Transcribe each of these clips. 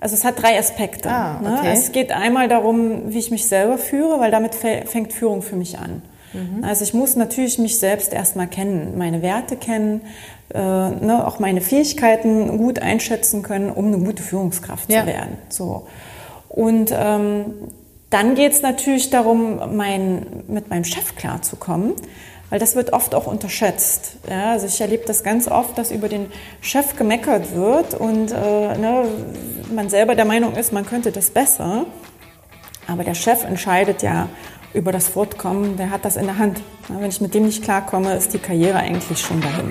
Also es hat drei Aspekte. Ah, ne? okay. Es geht einmal darum, wie ich mich selber führe, weil damit fä- fängt Führung für mich an. Mhm. Also ich muss natürlich mich selbst erstmal kennen, meine Werte kennen, äh, ne, auch meine Fähigkeiten gut einschätzen können, um eine gute Führungskraft Ja. zu werden. So. Und ähm, dann geht es natürlich darum, mein, mit meinem Chef klarzukommen, weil das wird oft auch unterschätzt. Ja, also ich erlebe das ganz oft, dass über den Chef gemeckert wird und äh, ne, man selber der Meinung ist, man könnte das besser. Aber der Chef entscheidet ja über das Fortkommen, der hat das in der Hand. Wenn ich mit dem nicht klarkomme, ist die Karriere eigentlich schon dahin.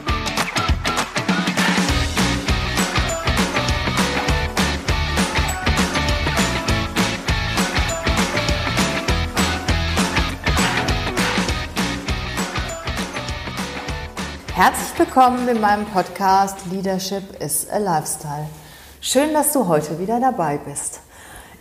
Herzlich willkommen in meinem Podcast Leadership is a Lifestyle. Schön, dass du heute wieder dabei bist.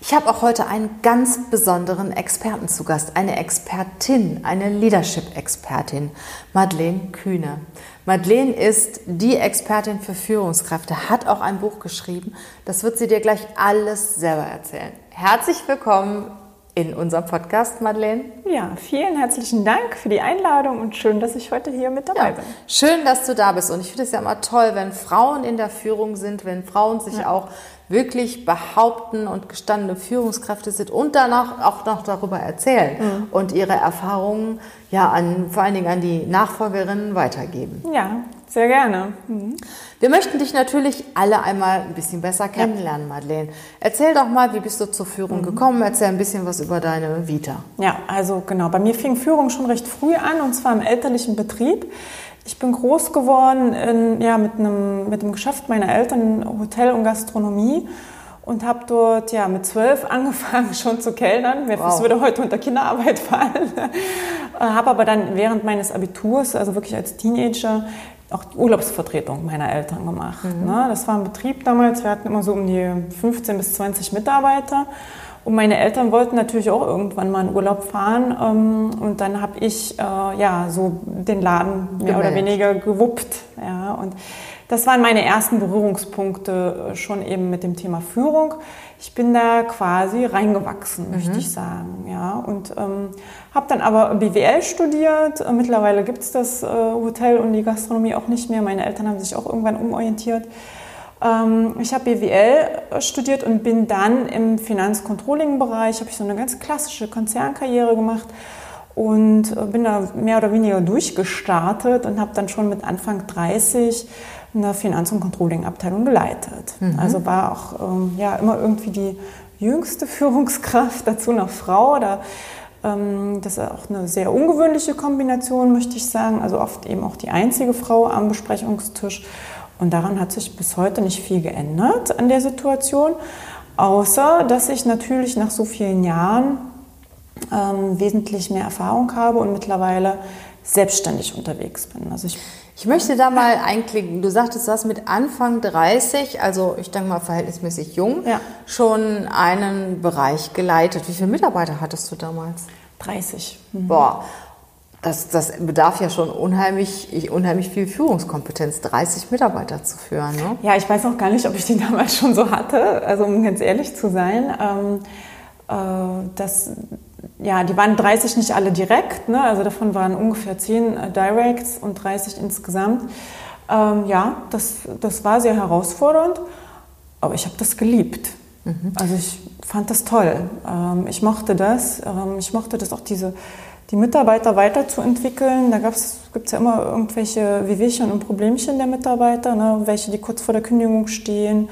Ich habe auch heute einen ganz besonderen Experten zu Gast, eine Expertin, eine Leadership-Expertin, Madeleine Kühne. Madeleine ist die Expertin für Führungskräfte, hat auch ein Buch geschrieben. Das wird sie dir gleich alles selber erzählen. Herzlich willkommen in unserem Podcast, Madeleine. Ja, vielen herzlichen Dank für die Einladung und schön, dass ich heute hier mit dabei Ja, bin. schön, dass du da bist. Und ich finde es ja immer toll, wenn Frauen in der Führung sind, wenn Frauen sich auch wirklich behaupten und gestandene Führungskräfte sind und danach auch noch darüber erzählen und ihre Erfahrungen ja an, vor allen Dingen an die Nachfolgerinnen weitergeben. Ja, sehr gerne. Mhm. Wir möchten dich natürlich alle einmal ein bisschen besser kennenlernen, Madeleine. Erzähl doch mal, wie bist du zur Führung gekommen? Erzähl ein bisschen was über deine Vita. Ja, also genau, bei mir fing Führung schon recht früh an und zwar im elterlichen Betrieb. Ich bin groß geworden in, ja, mit, einem, mit dem Geschäft meiner Eltern, Hotel und Gastronomie und habe dort ja, mit zwölf angefangen schon zu kellnern. Wow. Das würde heute unter Kinderarbeit fallen. habe aber dann während meines Abiturs, also wirklich als Teenager, auch die Urlaubsvertretung meiner Eltern gemacht. Ne? Das war ein Betrieb damals, wir hatten immer so um die 15 bis 20 Mitarbeiter. Und meine Eltern wollten natürlich auch irgendwann mal in Urlaub fahren. ähm, Und dann habe ich äh, ja so den Laden mehr oder Gemanagt. weniger gewuppt. Ja. Und das waren meine ersten Berührungspunkte äh, schon eben mit dem Thema Führung. Ich bin da quasi reingewachsen, möchte ich sagen. Ja. Und ähm, habe dann aber BWL studiert. Äh, Mittlerweile gibt es das äh, Hotel und die Gastronomie auch nicht mehr. Meine Eltern haben sich auch irgendwann umorientiert. Ähm, ich habe BWL studiert und bin dann im Finanzcontrolling-Bereich, habe ich so eine ganz klassische Konzernkarriere gemacht und äh, bin da mehr oder weniger durchgestartet und habe dann schon mit Anfang 30 eine Finanz- und Controlling-Abteilung geleitet. Also war auch ähm, ja, immer irgendwie die jüngste Führungskraft, dazu noch Frau. Da, ähm, das ist auch eine sehr ungewöhnliche Kombination, möchte ich sagen. Also oft eben auch die einzige Frau am Besprechungstisch. Und daran hat sich bis heute nicht viel geändert an der Situation, außer dass ich natürlich nach so vielen Jahren ähm, wesentlich mehr Erfahrung habe und mittlerweile selbstständig unterwegs bin. Also ich Ich möchte da mal einklicken. Du sagtest, du hast mit Anfang 30, also ich denke mal verhältnismäßig jung, Ja. schon einen Bereich geleitet. Wie viele Mitarbeiter hattest du damals? 30. Boah, das, das bedarf ja schon unheimlich, unheimlich viel Führungskompetenz, 30 Mitarbeiter zu führen. Ne? Ja, ich weiß auch gar nicht, ob ich die damals schon so hatte, also um ganz ehrlich zu sein. Ähm, äh, das, ja, die waren 30 nicht alle direkt, ne? also davon waren ungefähr 10 äh, Directs und 30 insgesamt. Ähm, ja, das, das war sehr herausfordernd, aber ich habe das geliebt. Also ich fand das toll. Ähm, ich mochte das. Ähm, ich mochte das auch, diese, die Mitarbeiter weiterzuentwickeln. Da gibt es ja immer irgendwelche Wehwehchen und Problemchen der Mitarbeiter, ne? welche, die kurz vor der Kündigung stehen,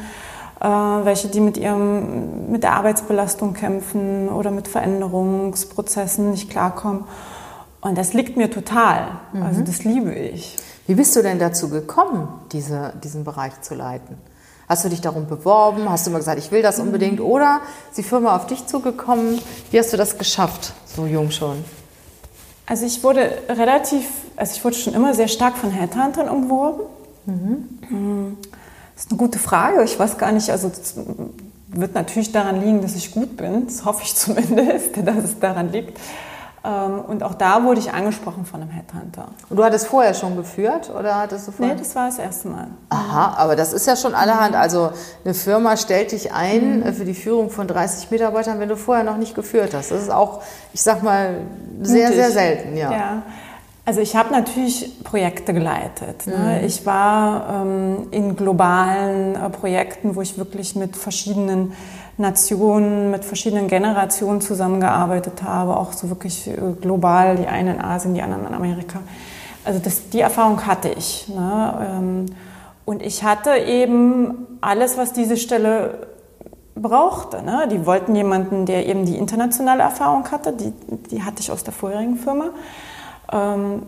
welche, die mit, ihrem, mit der Arbeitsbelastung kämpfen oder mit Veränderungsprozessen nicht klarkommen. Und das liegt mir total. Also das liebe ich. Wie bist du denn dazu gekommen, diese, diesen Bereich zu leiten? Hast du dich darum beworben? Hast du mal gesagt, ich will das unbedingt? Oder ist die Firma auf dich zugekommen? Wie hast du das geschafft, so jung schon? Also ich wurde relativ, also ich wurde schon immer sehr stark von Headhuntern umworben. Mhm. Das ist eine gute Frage. Ich weiß gar nicht, also wird natürlich daran liegen, dass ich gut bin. Das hoffe ich zumindest, dass es daran liegt. Ähm, und auch da wurde ich angesprochen von einem Headhunter. Und du hattest vorher schon geführt oder hattest du vorher? Nee, das war das erste Mal. Aha, aber das ist ja schon allerhand. Also eine Firma stellt dich ein mhm. für die Führung von 30 Mitarbeitern, wenn du vorher noch nicht geführt hast. Das ist auch, ich sag mal, sehr, Mutig. sehr selten, ja. ja. Also ich habe natürlich Projekte geleitet. Ne? Mhm. Ich war ähm, in globalen äh, Projekten, wo ich wirklich mit verschiedenen Nationen, mit verschiedenen Generationen zusammengearbeitet habe, auch so wirklich äh, global, die einen in Asien, die anderen in Amerika. Also das, die Erfahrung hatte ich. Ne? Ähm, und ich hatte eben alles, was diese Stelle brauchte. Ne? Die wollten jemanden, der eben die internationale Erfahrung hatte, die, die hatte ich aus der vorherigen Firma. Ähm,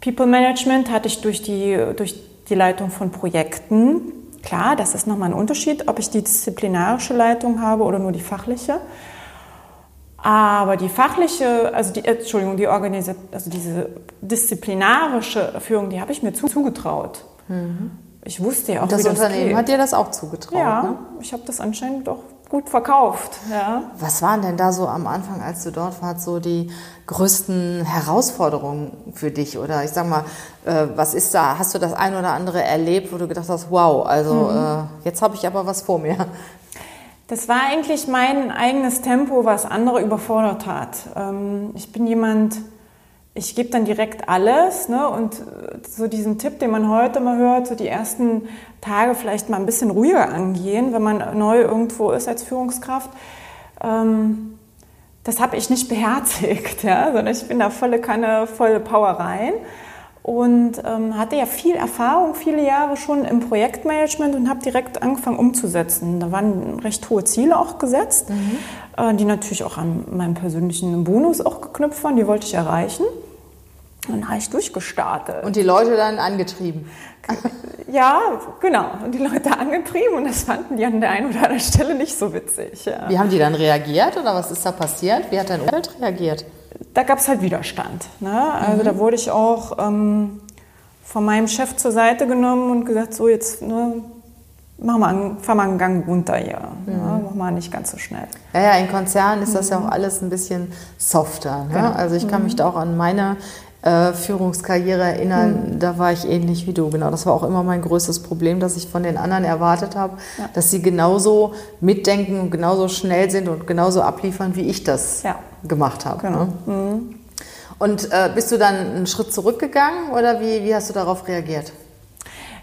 People Management hatte ich durch die, durch die Leitung von Projekten. Klar, das ist nochmal ein Unterschied, ob ich die disziplinarische Leitung habe oder nur die fachliche. Aber die fachliche, also die, Entschuldigung, die Organisation, also diese disziplinarische Führung, die habe ich mir zugetraut. Mhm. Ich wusste ja auch, das wie Unternehmen geht. hat dir das auch zugetraut? Ja, ne? ich habe das anscheinend doch gut verkauft. Ja. Was waren denn da so am Anfang, als du dort warst, so die größten Herausforderungen für dich? Oder ich sag mal, äh, was ist da? Hast du das ein oder andere erlebt, wo du gedacht hast, wow, also mhm. äh, jetzt habe ich aber was vor mir? Das war eigentlich mein eigenes Tempo, was andere überfordert hat. Ähm, ich bin jemand, ich gebe dann direkt alles. Ne? Und so diesen Tipp, den man heute mal hört, so die ersten Tage vielleicht mal ein bisschen ruhiger angehen, wenn man neu irgendwo ist als Führungskraft. Ähm, das habe ich nicht beherzigt, ja? sondern ich bin da volle Kanne, volle Power rein. Und ähm, hatte ja viel Erfahrung, viele Jahre schon im Projektmanagement und habe direkt angefangen umzusetzen. Da waren recht hohe Ziele auch gesetzt, mhm. äh, die natürlich auch an meinem persönlichen Bonus auch geknüpft waren. Die wollte ich erreichen. Und dann habe ich durchgestartet. Und die Leute dann angetrieben. Ja, genau. Und die Leute angetrieben und das fanden die an der einen oder anderen Stelle nicht so witzig. Ja. Wie haben die dann reagiert oder was ist da passiert? Wie hat dein Umfeld reagiert? Da gab es halt Widerstand. Ne? Also mhm. da wurde ich auch ähm, von meinem Chef zur Seite genommen und gesagt, so jetzt ne, mach mal, fahr mal einen Gang runter hier. Ne? Mhm. Ne? Mach mal nicht ganz so schnell. Ja, ja, in Konzernen ist das ja auch mhm. alles ein bisschen softer. Ne? Genau. Also ich kann mich mhm. da auch an meine äh, Führungskarriere erinnern, mhm. da war ich ähnlich wie du. Genau, das war auch immer mein größtes Problem, dass ich von den anderen erwartet habe, ja. dass sie genauso mitdenken und genauso schnell sind und genauso abliefern, wie ich das ja. gemacht habe. Genau. Ne? Mhm. Und äh, bist du dann einen Schritt zurückgegangen oder wie, wie hast du darauf reagiert?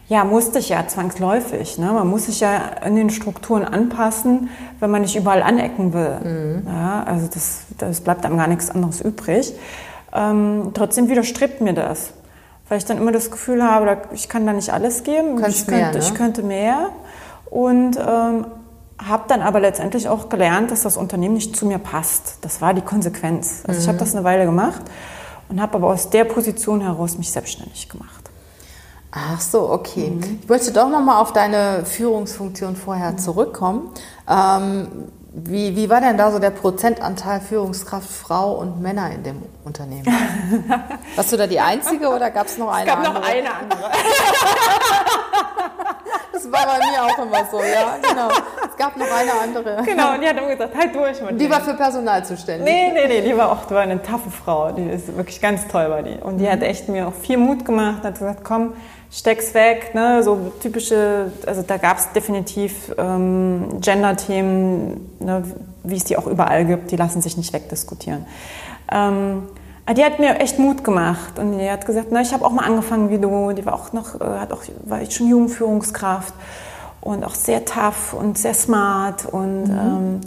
Ja, musste ich ja zwangsläufig. Ne? Man muss sich ja in den Strukturen anpassen, wenn man nicht überall anecken will. Mhm. Ja, also das, das bleibt einem gar nichts anderes übrig. Ähm, trotzdem widerstrebt mir das, weil ich dann immer das Gefühl habe, ich kann da nicht alles geben. Ich könnte, mehr, ne? ich könnte mehr. Und ähm, habe dann aber letztendlich auch gelernt, dass das Unternehmen nicht zu mir passt. Das war die Konsequenz. Also mhm. ich habe das eine Weile gemacht und habe aber aus der Position heraus mich selbstständig gemacht. Ach so, okay. Mhm. Ich wollte doch noch mal auf deine Führungsfunktion vorher mhm. zurückkommen. Ähm, wie, wie war denn da so der Prozentanteil Führungskraft Frau und Männer in dem Unternehmen? Warst du da die Einzige oder gab es noch eine andere? Es gab noch eine andere. Das war bei mir auch immer so, ja, genau. Es gab noch eine andere. Genau, und die hat immer gesagt, halt durch mit Die war für Personal zuständig. Nee, nee, nee, die war auch die war eine taffe Frau. Die ist wirklich ganz toll bei die. Und die hat echt mir auch viel Mut gemacht, hat gesagt, komm, steck's weg, ne? so typische, also da gab es definitiv ähm, Gender-Themen, ne? wie es die auch überall gibt, die lassen sich nicht wegdiskutieren. Ähm, die hat mir echt Mut gemacht und die hat gesagt, na, ich habe auch mal angefangen wie du, die war auch noch, äh, hat auch, war ich schon Jugendführungskraft und auch sehr tough und sehr smart und mhm.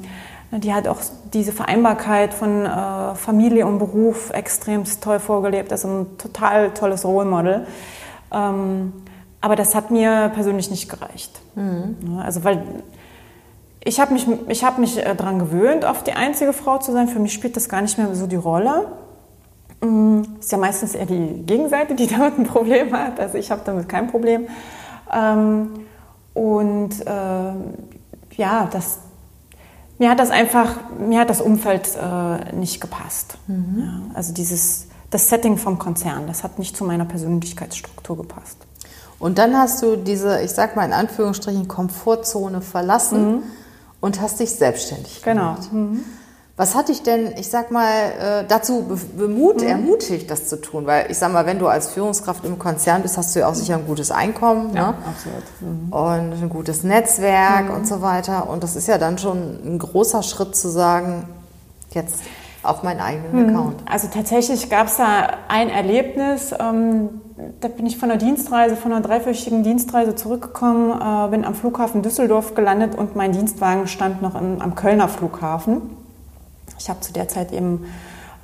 ähm, die hat auch diese Vereinbarkeit von äh, Familie und Beruf extremst toll vorgelebt, also ein total tolles Role Model. Ähm, aber das hat mir persönlich nicht gereicht. Mhm. Also weil ich habe mich, ich hab mich äh, daran gewöhnt, auf die einzige Frau zu sein. Für mich spielt das gar nicht mehr so die Rolle. Mm, ist ja meistens eher die Gegenseite, die damit ein Problem hat. Also ich habe damit kein Problem. Ähm, und äh, ja, das, mir hat das einfach, mir hat das Umfeld äh, nicht gepasst. Mhm. Also dieses, das Setting vom Konzern, das hat nicht zu meiner Persönlichkeitsstruktur gepasst. Und dann hast du diese, ich sag mal in Anführungsstrichen, Komfortzone verlassen mhm. und hast dich selbstständig gemacht. Genau. Mhm. Was hat dich denn, ich sag mal, äh, dazu bemut, mhm. ermutigt, das zu tun? Weil ich sag mal, wenn du als Führungskraft im Konzern bist, hast du ja auch sicher ein gutes Einkommen ja, ne? absolut. Mhm. und ein gutes Netzwerk mhm. und so weiter. Und das ist ja dann schon ein großer Schritt zu sagen, jetzt auf meinen eigenen mhm. Account. Also tatsächlich gab es da ein Erlebnis. Ähm, da bin ich von einer Dienstreise, von einer dreiwöchigen Dienstreise zurückgekommen, äh, bin am Flughafen Düsseldorf gelandet und mein Dienstwagen stand noch in, am Kölner Flughafen. Ich habe zu der Zeit eben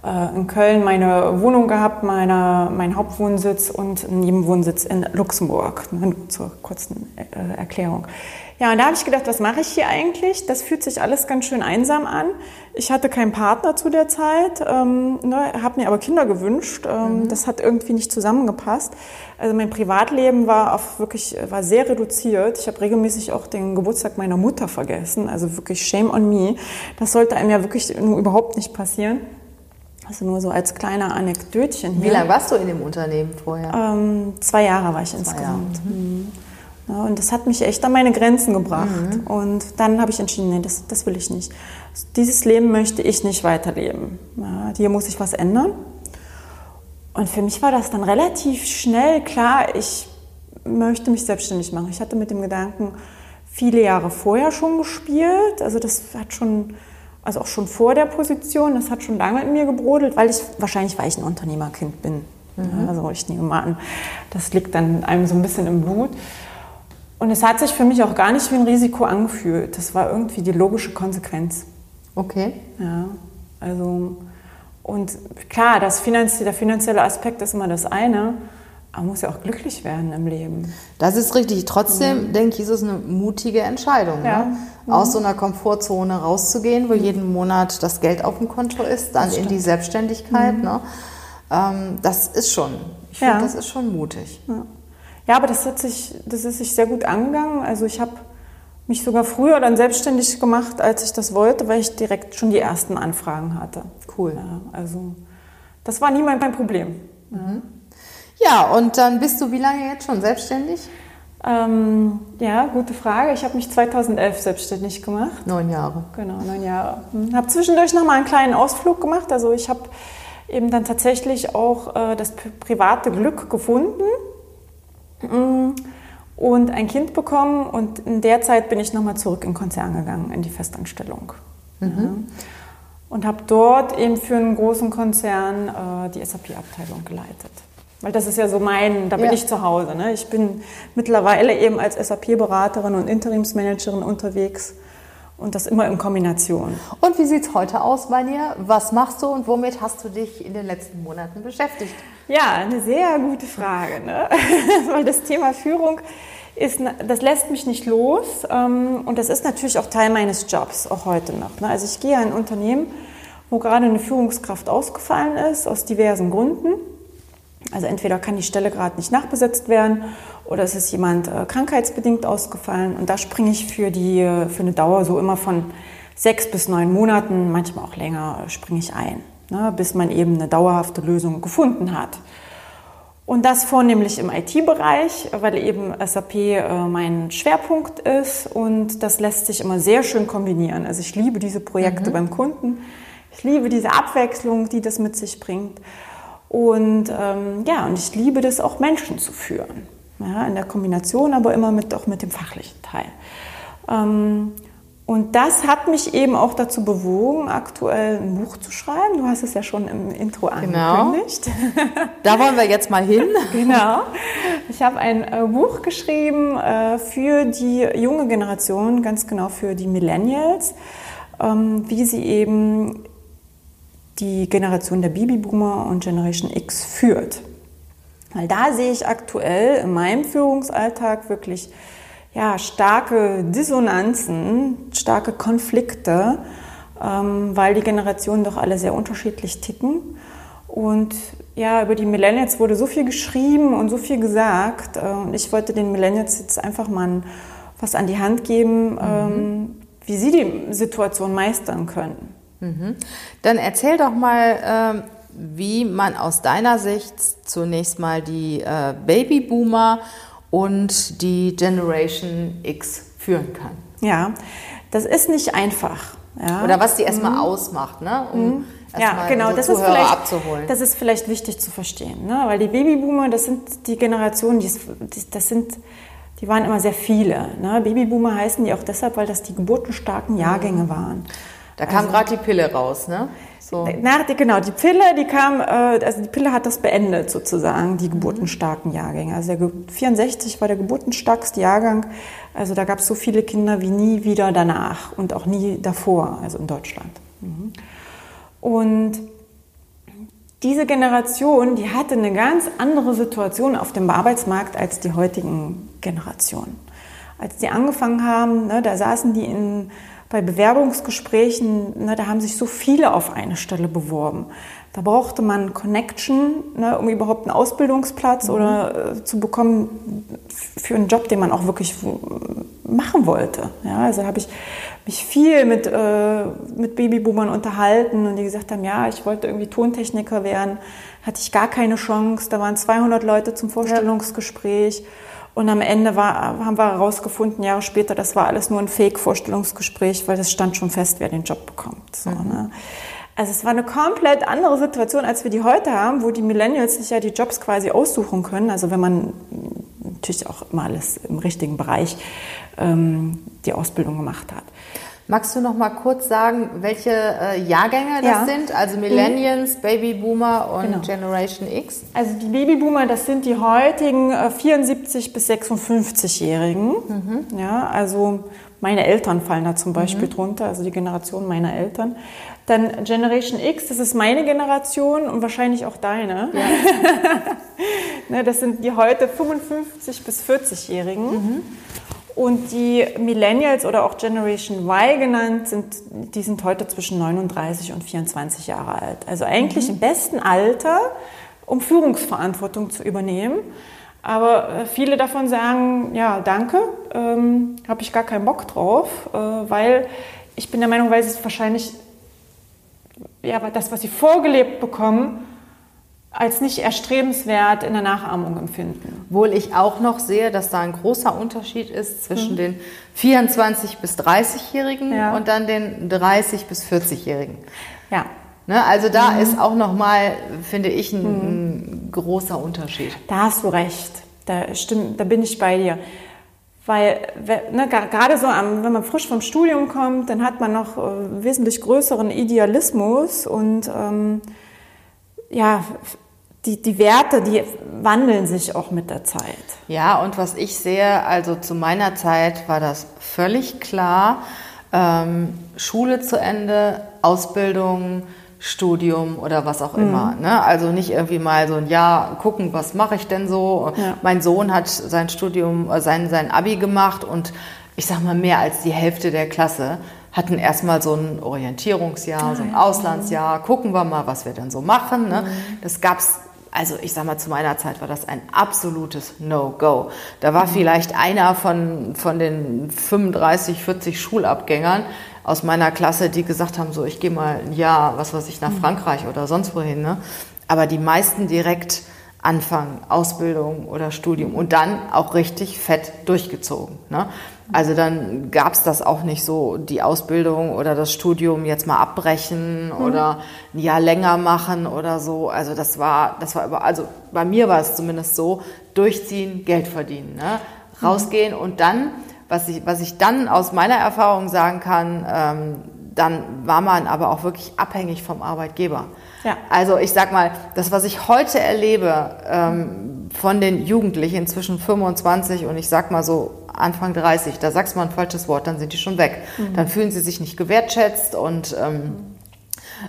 äh, in Köln meine Wohnung gehabt, meine, meinen Hauptwohnsitz und einen Nebenwohnsitz in Luxemburg. Zur kurzen äh, Erklärung. Ja, und da habe ich gedacht, was mache ich hier eigentlich? Das fühlt sich alles ganz schön einsam an. Ich hatte keinen Partner zu der Zeit, ähm, ne, habe mir aber Kinder gewünscht. Ähm, mhm. Das hat irgendwie nicht zusammengepasst. Also mein Privatleben war auf wirklich war sehr reduziert. Ich habe regelmäßig auch den Geburtstag meiner Mutter vergessen. Also wirklich shame on me. Das sollte einem ja wirklich überhaupt nicht passieren. Also nur so als kleiner Anekdötchen. Hier. Wie lange warst du in dem Unternehmen vorher? Ähm, zwei Jahre war ich zwei insgesamt. Jahre. Mhm. Ja, und das hat mich echt an meine Grenzen gebracht. Mhm. Und dann habe ich entschieden, nee, das, das will ich nicht. Dieses Leben möchte ich nicht weiterleben. Ja, hier muss ich was ändern. Und für mich war das dann relativ schnell klar, ich möchte mich selbstständig machen. Ich hatte mit dem Gedanken viele Jahre vorher schon gespielt. Also das hat schon, also auch schon vor der Position, das hat schon lange in mir gebrodelt, weil ich, wahrscheinlich weil ich ein Unternehmerkind bin. Mhm. Also ich nehme mal an, das liegt dann einem so ein bisschen im Blut. Und es hat sich für mich auch gar nicht wie ein Risiko angefühlt. Das war irgendwie die logische Konsequenz. Okay. Ja, also und klar, das finanzie der finanzielle Aspekt ist immer das eine, aber man muss ja auch glücklich werden im Leben. Das ist richtig. Trotzdem mhm. denke ich, ist es eine mutige Entscheidung, ja. ne? mhm. aus so einer Komfortzone rauszugehen, wo mhm. jeden Monat das Geld auf dem Konto ist, dann in die Selbstständigkeit. Mhm. Ne? Ähm, das ist schon, ich finde, das ist schon mutig. Ja. Ja, aber das, hat sich, das ist sich sehr gut angegangen. Also ich habe mich sogar früher dann selbstständig gemacht, als ich das wollte, weil ich direkt schon die ersten Anfragen hatte. Cool. Ja, also das war nie mein, mein Problem. Mhm. Ja, und dann bist du wie lange jetzt schon selbstständig? Ähm, ja, gute Frage. Ich habe mich 2011 selbstständig gemacht. Neun Jahre. Genau, neun Jahre. Mhm. Habe zwischendurch noch mal einen kleinen Ausflug gemacht. Also ich habe eben dann tatsächlich auch äh, das private Glück gefunden Mm. Und ein Kind bekommen und in der Zeit bin ich nochmal zurück in den Konzern gegangen, in die Festanstellung. Mhm. Und habe dort eben für einen großen Konzern äh, die SAP-Abteilung geleitet. Weil das ist ja so mein, da bin ja. ich zu Hause. Ne? Ich bin mittlerweile eben als SAP-Beraterin und Interimsmanagerin unterwegs und das immer in Kombination. Und wie sieht es heute aus bei dir? Was machst du und womit hast du dich in den letzten Monaten beschäftigt? Ja, eine sehr gute Frage. Ne? Weil das Thema Führung ist, das lässt mich nicht los. Ähm, und das ist natürlich auch Teil meines Jobs, auch heute noch. Ne? Also ich gehe in ein Unternehmen, wo gerade eine Führungskraft ausgefallen ist, aus diversen Gründen. Also entweder kann die Stelle gerade nicht nachbesetzt werden oder es ist jemand äh, krankheitsbedingt ausgefallen. Und da springe ich für, die, äh, für eine Dauer so immer von sechs bis neun Monaten, manchmal auch länger, äh, springe ich ein, ne, bis man eben eine dauerhafte Lösung gefunden hat. Und das vornehmlich im IT-Bereich, weil eben SAP äh, mein Schwerpunkt ist und das lässt sich immer sehr schön kombinieren. Also ich liebe diese Projekte mhm. beim Kunden, ich liebe diese Abwechslung, die das mit sich bringt. Und ähm, ja, und ich liebe das auch Menschen zu führen. Ja, in der Kombination, aber immer mit, auch mit dem fachlichen Teil. Ähm, und das hat mich eben auch dazu bewogen, aktuell ein Buch zu schreiben. Du hast es ja schon im Intro genau. angekündigt. Da wollen wir jetzt mal hin. genau. Ich habe ein äh, Buch geschrieben äh, für die junge Generation, ganz genau für die Millennials, ähm, wie sie eben die Generation der Babyboomer und Generation X führt. Weil da sehe ich aktuell in meinem Führungsalltag wirklich ja, starke Dissonanzen, starke Konflikte, ähm, weil die Generationen doch alle sehr unterschiedlich ticken Und ja, über die Millennials wurde so viel geschrieben und so viel gesagt. Äh, und ich wollte den Millennials jetzt einfach mal was an die Hand geben, mhm. Ähm, wie sie die Situation meistern können. Mhm. Dann erzähl doch mal, ähm, wie man aus deiner Sicht zunächst mal die äh, Babyboomer und die Generation X führen kann. Ja, das ist nicht einfach. Ja. Oder was die erstmal mhm. ausmacht, ne? um mhm. ja, genau, das ist, vielleicht, abzuholen. das ist vielleicht wichtig zu verstehen. Ne? Weil die Babyboomer, das sind die Generationen, die, das sind, die waren immer sehr viele. Ne? Babyboomer heißen die auch deshalb, weil das die geburtenstarken Jahrgänge mhm. waren. Da kam also, gerade die Pille raus, ne? So. Na, die, genau, die Pille, die kam, äh, also die Pille hat das beendet sozusagen, die geburtenstarken Jahrgänge. Also der 64 war der geburtenstarkste Jahrgang. Also da gab es so viele Kinder wie nie wieder danach und auch nie davor, also in Deutschland. Mhm. Und diese Generation, die hatte eine ganz andere Situation auf dem Arbeitsmarkt als die heutigen Generationen. Als die angefangen haben, ne, da saßen die in bei Bewerbungsgesprächen, ne, da haben sich so viele auf eine Stelle beworben. Da brauchte man Connection, ne, um überhaupt einen Ausbildungsplatz mhm. oder äh, zu bekommen für einen Job, den man auch wirklich machen wollte. Ja, also habe ich mich viel mit, äh, mit Babyboomern unterhalten und die gesagt haben, ja, ich wollte irgendwie Tontechniker werden, hatte ich gar keine Chance. Da waren 200 Leute zum Vorstellungsgespräch. Ja. Und am Ende war, haben wir herausgefunden, Jahre später, das war alles nur ein Fake-Vorstellungsgespräch, weil es stand schon fest, wer den Job bekommt. So, mhm. ne? Also es war eine komplett andere Situation, als wir die heute haben, wo die Millennials sich ja die Jobs quasi aussuchen können. Also wenn man natürlich auch immer alles im richtigen Bereich ähm, die Ausbildung gemacht hat. Magst du noch mal kurz sagen, welche äh, Jahrgänge das ja. sind? Also Millennials, mhm. Babyboomer und genau. Generation X? Also die Babyboomer, das sind die heutigen äh, 74 bis 56-Jährigen. Mhm. Ja, also meine Eltern fallen da zum Beispiel mhm. drunter, also die Generation meiner Eltern. Dann Generation X, das ist meine Generation und wahrscheinlich auch deine. Ja. ne, das sind die heute 55 bis 40-Jährigen. Mhm. Und die Millennials oder auch Generation Y genannt, sind, die sind heute zwischen 39 und 24 Jahre alt. Also eigentlich mhm. im besten Alter, um Führungsverantwortung zu übernehmen. Aber äh, viele davon sagen, ja, danke, ähm, habe ich gar keinen Bock drauf, äh, weil ich bin der Meinung, weil sie es wahrscheinlich, ja, das, was sie vorgelebt bekommen, als nicht erstrebenswert in der Nachahmung empfinden. Wohl ich auch noch sehe, dass da ein großer Unterschied ist zwischen mhm. den 24 bis 30-Jährigen ja. und dann den 30 bis 40-Jährigen. Ja. Ne, also da mhm. ist auch noch mal, finde ich, ein, mhm. großer Unterschied. Da hast du recht. Da stimmt, da bin ich bei dir. Weil ne, gerade so, wenn man frisch vom Studium kommt, dann hat man noch äh, wesentlich größeren Idealismus und ähm, ja, die, die Werte, die wandeln sich auch mit der Zeit. Ja, und was ich sehe, also zu meiner Zeit war das völlig klar. Ähm, Schule zu Ende, Ausbildung, Studium oder was auch immer. Mhm. Ne? Also nicht irgendwie mal so ein Jahr gucken, was mache ich denn so. Ja. Mein Sohn hat sein Studium, äh, sein, sein Abi gemacht und ich sag mal mehr als die Hälfte der Klasse hatten erstmal so ein Orientierungsjahr, so ein ah, Auslandsjahr, gucken wir mal, was wir denn so machen. Ne? Mhm. Das gab's also ich sag mal, zu meiner Zeit war das ein absolutes No-Go. Da war vielleicht einer von, von den 35, 40 Schulabgängern aus meiner Klasse, die gesagt haben, so ich gehe mal ein Jahr, was weiß ich, nach mhm. Frankreich oder sonst wohin. Ne? Aber die meisten direkt anfangen, Ausbildung oder Studium und dann auch richtig fett durchgezogen. Ne? Also dann gab es das auch nicht so, die Ausbildung oder das Studium jetzt mal abbrechen mhm. oder ein Jahr länger machen oder so. Also das war, das war über, also bei mir war es zumindest so, durchziehen, Geld verdienen, ne? rausgehen mhm. und dann, was ich, was ich dann aus meiner Erfahrung sagen kann, ähm, dann war man aber auch wirklich abhängig vom Arbeitgeber. Ja. Also ich sag mal, das, was ich heute erlebe ähm, von den Jugendlichen zwischen 25 und ich sag mal so Anfang 30, da sagst du mal ein falsches Wort, dann sind die schon weg. Mhm. Dann fühlen sie sich nicht gewertschätzt und ähm,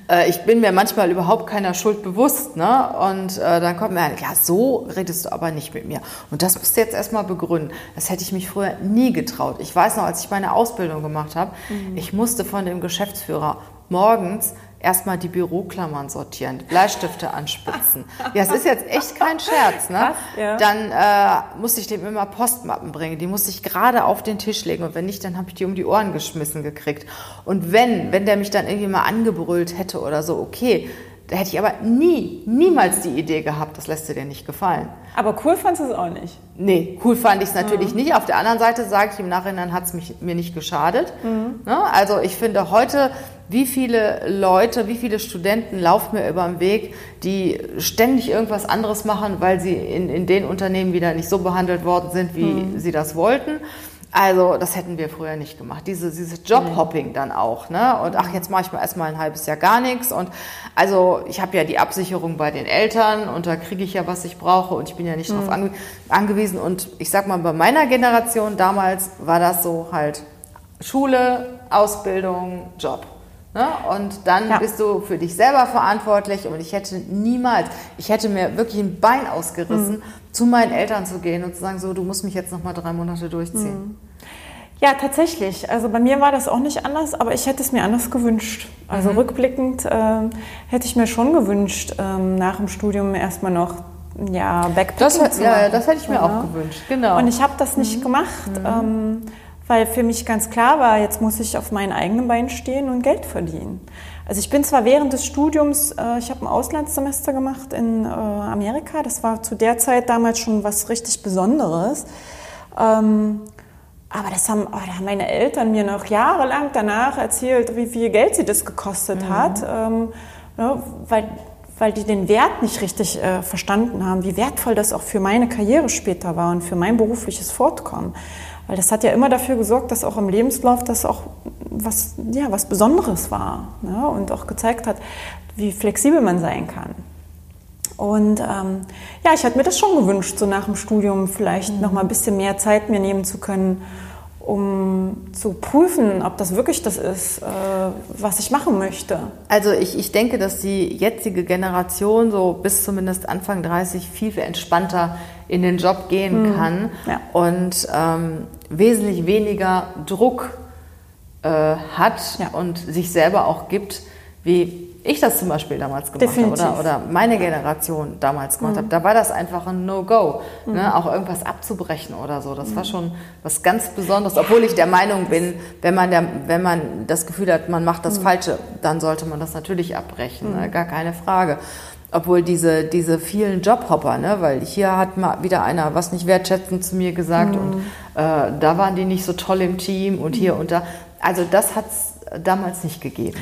äh, ich bin mir manchmal überhaupt keiner Schuld bewusst. Ne? Und äh, dann kommt mir ein, ja, so redest du aber nicht mit mir. Und das musst du jetzt erstmal begründen. Das hätte ich mich früher nie getraut. Ich weiß noch, als ich meine Ausbildung gemacht habe, mhm. ich musste von dem Geschäftsführer morgens erstmal die Büroklammern sortieren, Bleistifte anspitzen. Ja, es ist jetzt echt kein Scherz. Ne? Krass, ja. Dann äh, musste ich dem immer Postmappen bringen. Die musste ich gerade auf den Tisch legen. Und wenn nicht, dann habe ich die um die Ohren geschmissen gekriegt. Und wenn, wenn der mich dann irgendwie mal angebrüllt hätte oder so, okay, da hätte ich aber nie, niemals die Idee gehabt, das lässt dir dir nicht gefallen. Aber cool fandest du es auch nicht? Nee, cool fand ich es natürlich nicht. Auf der anderen Seite sage ich, im Nachhinein hat es mir nicht geschadet. Ne? Also ich finde heute, wie viele Leute, wie viele Studenten laufen mir über den Weg, die ständig irgendwas anderes machen, weil sie in, in den Unternehmen wieder nicht so behandelt worden sind, wie sie das wollten. Also das hätten wir früher nicht gemacht. Diese, dieses Jobhopping dann auch. Ne? Und ach, jetzt mache ich mal erstmal ein halbes Jahr gar nichts. Und also ich habe ja die Absicherung bei den Eltern und da kriege ich ja, was ich brauche und ich bin ja nicht darauf ange angewiesen. Und ich sag mal, bei meiner Generation damals war das so halt Schule, Ausbildung, Job. Ne? Und dann Ja. bist du für dich selber verantwortlich und ich hätte niemals, ich hätte mir wirklich ein Bein ausgerissen, zu meinen Eltern zu gehen und zu sagen, so, du musst mich jetzt noch mal drei Monate durchziehen. Ja, tatsächlich. Also bei mir war das auch nicht anders, aber ich hätte es mir anders gewünscht. Also Mhm. rückblickend ähm, hätte ich mir schon gewünscht, ähm, nach dem Studium erstmal noch ja, Backpacking Das, zu ja, ja, machen. das hätte ich mir Ja. auch gewünscht, genau. Und ich habe das nicht gemacht, ähm, weil für mich ganz klar war, jetzt muss ich auf meinen eigenen Beinen stehen und Geld verdienen. Also ich bin zwar während des Studiums, äh, ich habe ein Auslandssemester gemacht in äh, Amerika, das war zu der Zeit damals schon was richtig Besonderes. Ähm, aber das haben, oh, da haben meine Eltern mir noch jahrelang danach erzählt, wie viel Geld sie das gekostet hat, ähm, ja, weil, weil die den Wert nicht richtig äh, verstanden haben, wie wertvoll das auch für meine Karriere später war und für mein berufliches Fortkommen. Weil das hat ja immer dafür gesorgt, dass auch im Lebenslauf das auch was, ja, was Besonderes war ne? und auch gezeigt hat, wie flexibel man sein kann. Und ähm, ja, ich hatte mir das schon gewünscht, so nach dem Studium vielleicht noch mal ein bisschen mehr Zeit mir nehmen zu können, um zu prüfen, ob das wirklich das ist, äh, was ich machen möchte. Also ich, ich denke, dass die jetzige Generation so bis zumindest Anfang 30 viel, viel entspannter in den Job gehen kann Ja. und ähm, wesentlich weniger Druck äh, hat Ja. und sich selber auch gibt, wie ich das zum Beispiel damals gemacht Definitiv. habe oder, oder meine Generation damals gemacht habe. Da war das einfach ein No-Go, ne? auch irgendwas abzubrechen oder so. Das war schon was ganz Besonderes, obwohl ich der Meinung bin, wenn man, der, wenn man das Gefühl hat, man macht das Falsche, dann sollte man das natürlich abbrechen, ne? gar keine Frage. Obwohl diese, diese vielen Jobhopper, ne? weil hier hat mal wieder einer was nicht wertschätzend zu mir gesagt und äh, da waren die nicht so toll im Team und hier und da. Also das hat es damals nicht gegeben.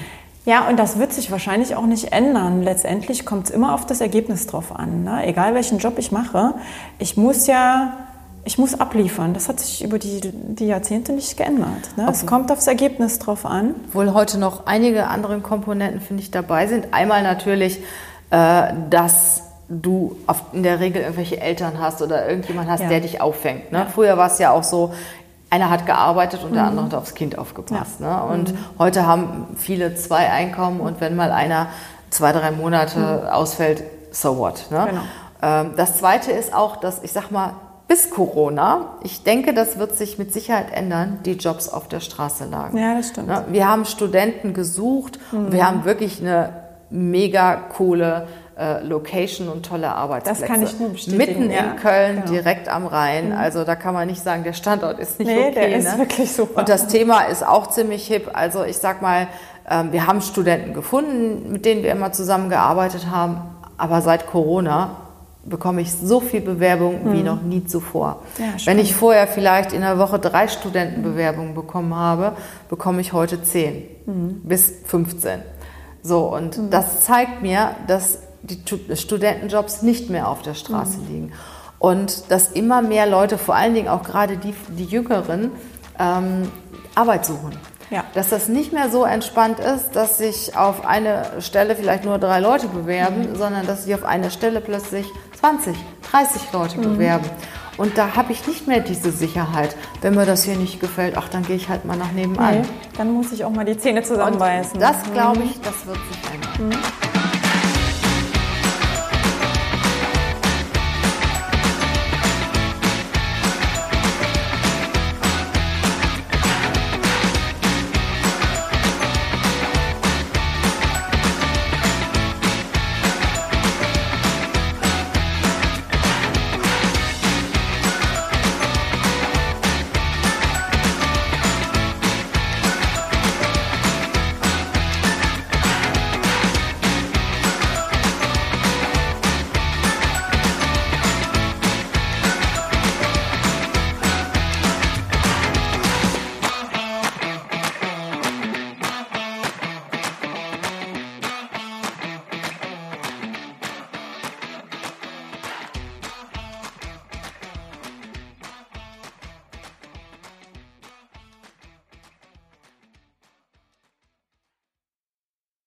Ja, und das wird sich wahrscheinlich auch nicht ändern. Letztendlich kommt es immer auf das Ergebnis drauf an. Ne? Egal welchen Job ich mache, ich muss ja, ich muss abliefern. Das hat sich über die, die Jahrzehnte nicht geändert. Ne? Es kommt aufs Ergebnis drauf an. Obwohl heute noch einige andere Komponenten, finde ich, dabei sind. Einmal natürlich, äh, dass du auf, in der Regel irgendwelche Eltern hast oder irgendjemand hast, Ja. der dich auffängt. Ne? Früher war es ja auch so, einer hat gearbeitet und der andere hat aufs Kind aufgepasst. Ne? Und heute haben viele zwei Einkommen und wenn mal einer zwei, drei Monate ausfällt, so what. Ne? Genau. Ähm, das Zweite ist auch, dass ich sag mal, bis Corona, ich denke, das wird sich mit Sicherheit ändern, die Jobs auf der Straße lagen. Ja, das stimmt. Ne? Wir haben Studenten gesucht und wir haben wirklich eine mega coole äh, Location und tolle Arbeitsplätze. kann ich nur bestätigen, Mitten ja, in Köln, genau. direkt am Rhein. Also da kann man nicht sagen, der Standort ist nicht Nee, okay. der ist ne? wirklich super. Und das Thema ist auch ziemlich hip. Also ich sag mal, ähm, wir haben Studenten gefunden, mit denen wir immer zusammengearbeitet haben. Aber seit Corona bekomme ich so viel Bewerbung wie noch nie zuvor. Ja, Wenn ich vorher vielleicht in der Woche drei Studentenbewerbungen bekommen habe, bekomme ich heute zehn Hm. bis 15. So, und das zeigt mir, dass die Tu- Studentenjobs nicht mehr auf der Straße Hm. liegen. Und dass immer mehr Leute, vor allen Dingen auch gerade die, die Jüngeren, ähm, Arbeit suchen. Ja. Dass das nicht mehr so entspannt ist, dass sich auf eine Stelle vielleicht nur drei Leute bewerben, sondern dass sich auf eine Stelle plötzlich 20, 30 Leute bewerben. Und da habe ich nicht mehr diese Sicherheit. Wenn mir das hier nicht gefällt, ach, dann gehe ich halt mal nach nebenan. Nee, dann muss ich auch mal die Zähne Und zusammenbeißen. das glaube ich, das wird sich ändern.